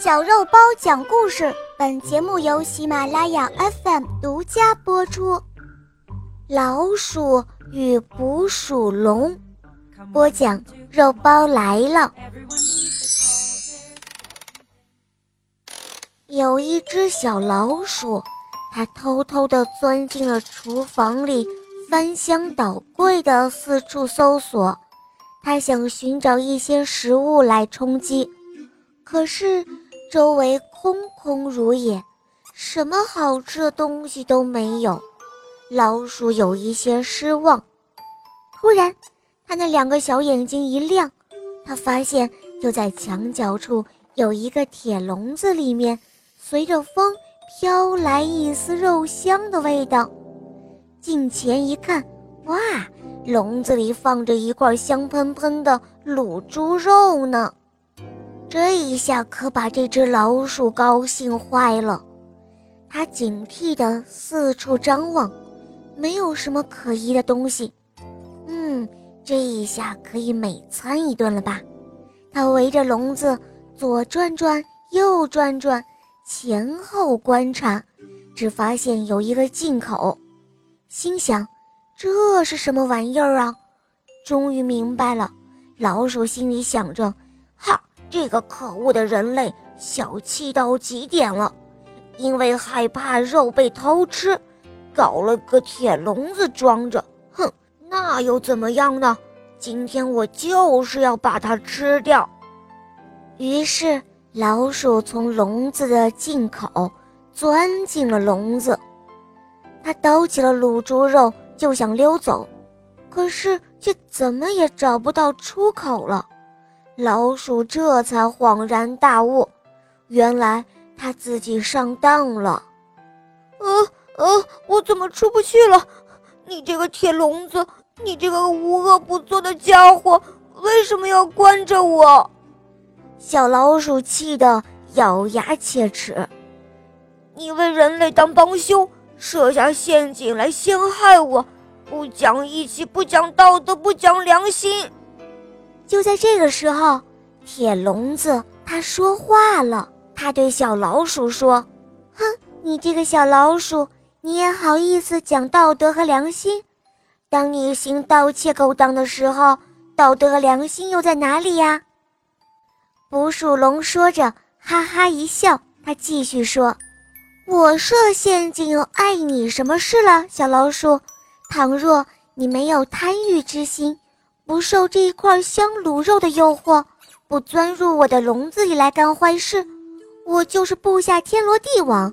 小肉包讲故事，本节目由喜马拉雅 FM 独家播出。老鼠与捕鼠笼，播讲肉包来了。有一只小老鼠，它偷偷地钻进了厨房里，翻箱倒柜的四处搜索，它想寻找一些食物来充饥，可是。周围空空如也，什么好吃的东西都没有。老鼠有一些失望。突然，它那两个小眼睛一亮，它发现就在墙角处有一个铁笼子，里面随着风飘来一丝肉香的味道。近前一看，哇，笼子里放着一块香喷喷的卤猪肉呢！这一下可把这只老鼠高兴坏了，它警惕地四处张望，没有什么可疑的东西。嗯，这一下可以美餐一顿了吧？它围着笼子左转转，右转转，前后观察，只发现有一个进口，心想：这是什么玩意儿啊？终于明白了，老鼠心里想着：哈。这个可恶的人类小气到极点了，因为害怕肉被偷吃，搞了个铁笼子装着。哼，那又怎么样呢？今天我就是要把它吃掉。于是，老鼠从笼子的进口钻进了笼子，它叨起了卤猪肉就想溜走，可是却怎么也找不到出口了。老鼠这才恍然大悟，原来他自己上当了。呃呃，我怎么出不去了？你这个铁笼子，你这个无恶不作的家伙，为什么要关着我？小老鼠气得咬牙切齿。你为人类当帮凶，设下陷阱来陷害我，不讲义气，不讲道德，不讲良心。就在这个时候，铁笼子它说话了。它对小老鼠说：“哼，你这个小老鼠，你也好意思讲道德和良心？当你行盗窃勾当的时候，道德和良心又在哪里呀？”捕鼠笼说着，哈哈一笑。他继续说：“我设陷阱又碍你什么事了，小老鼠？倘若你没有贪欲之心。”不受这一块香卤肉的诱惑，不钻入我的笼子里来干坏事，我就是布下天罗地网，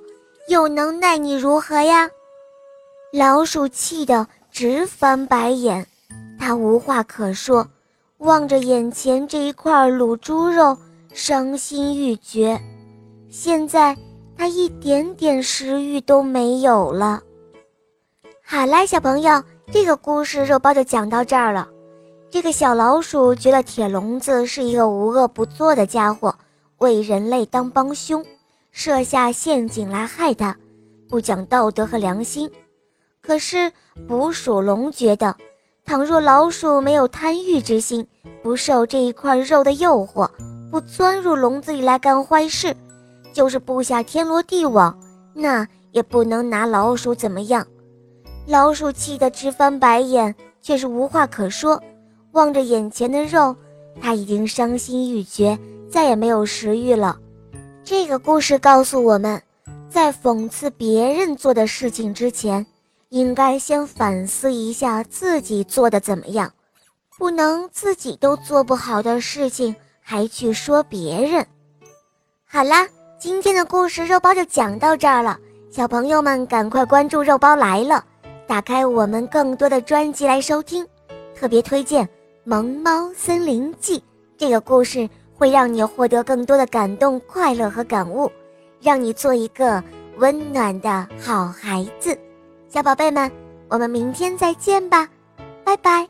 又能奈你如何呀？老鼠气得直翻白眼，它无话可说，望着眼前这一块卤猪肉，伤心欲绝。现在它一点点食欲都没有了。好啦，小朋友，这个故事肉包就讲到这儿了。这个小老鼠觉得铁笼子是一个无恶不作的家伙，为人类当帮凶，设下陷阱来害它，不讲道德和良心。可是捕鼠笼觉得，倘若老鼠没有贪欲之心，不受这一块肉的诱惑，不钻入笼子里来干坏事，就是布下天罗地网，那也不能拿老鼠怎么样。老鼠气得直翻白眼，却是无话可说。望着眼前的肉，他已经伤心欲绝，再也没有食欲了。这个故事告诉我们，在讽刺别人做的事情之前，应该先反思一下自己做的怎么样，不能自己都做不好的事情还去说别人。好啦，今天的故事肉包就讲到这儿了，小朋友们赶快关注肉包来了，打开我们更多的专辑来收听，特别推荐。《萌猫森林记》这个故事会让你获得更多的感动、快乐和感悟，让你做一个温暖的好孩子。小宝贝们，我们明天再见吧，拜拜。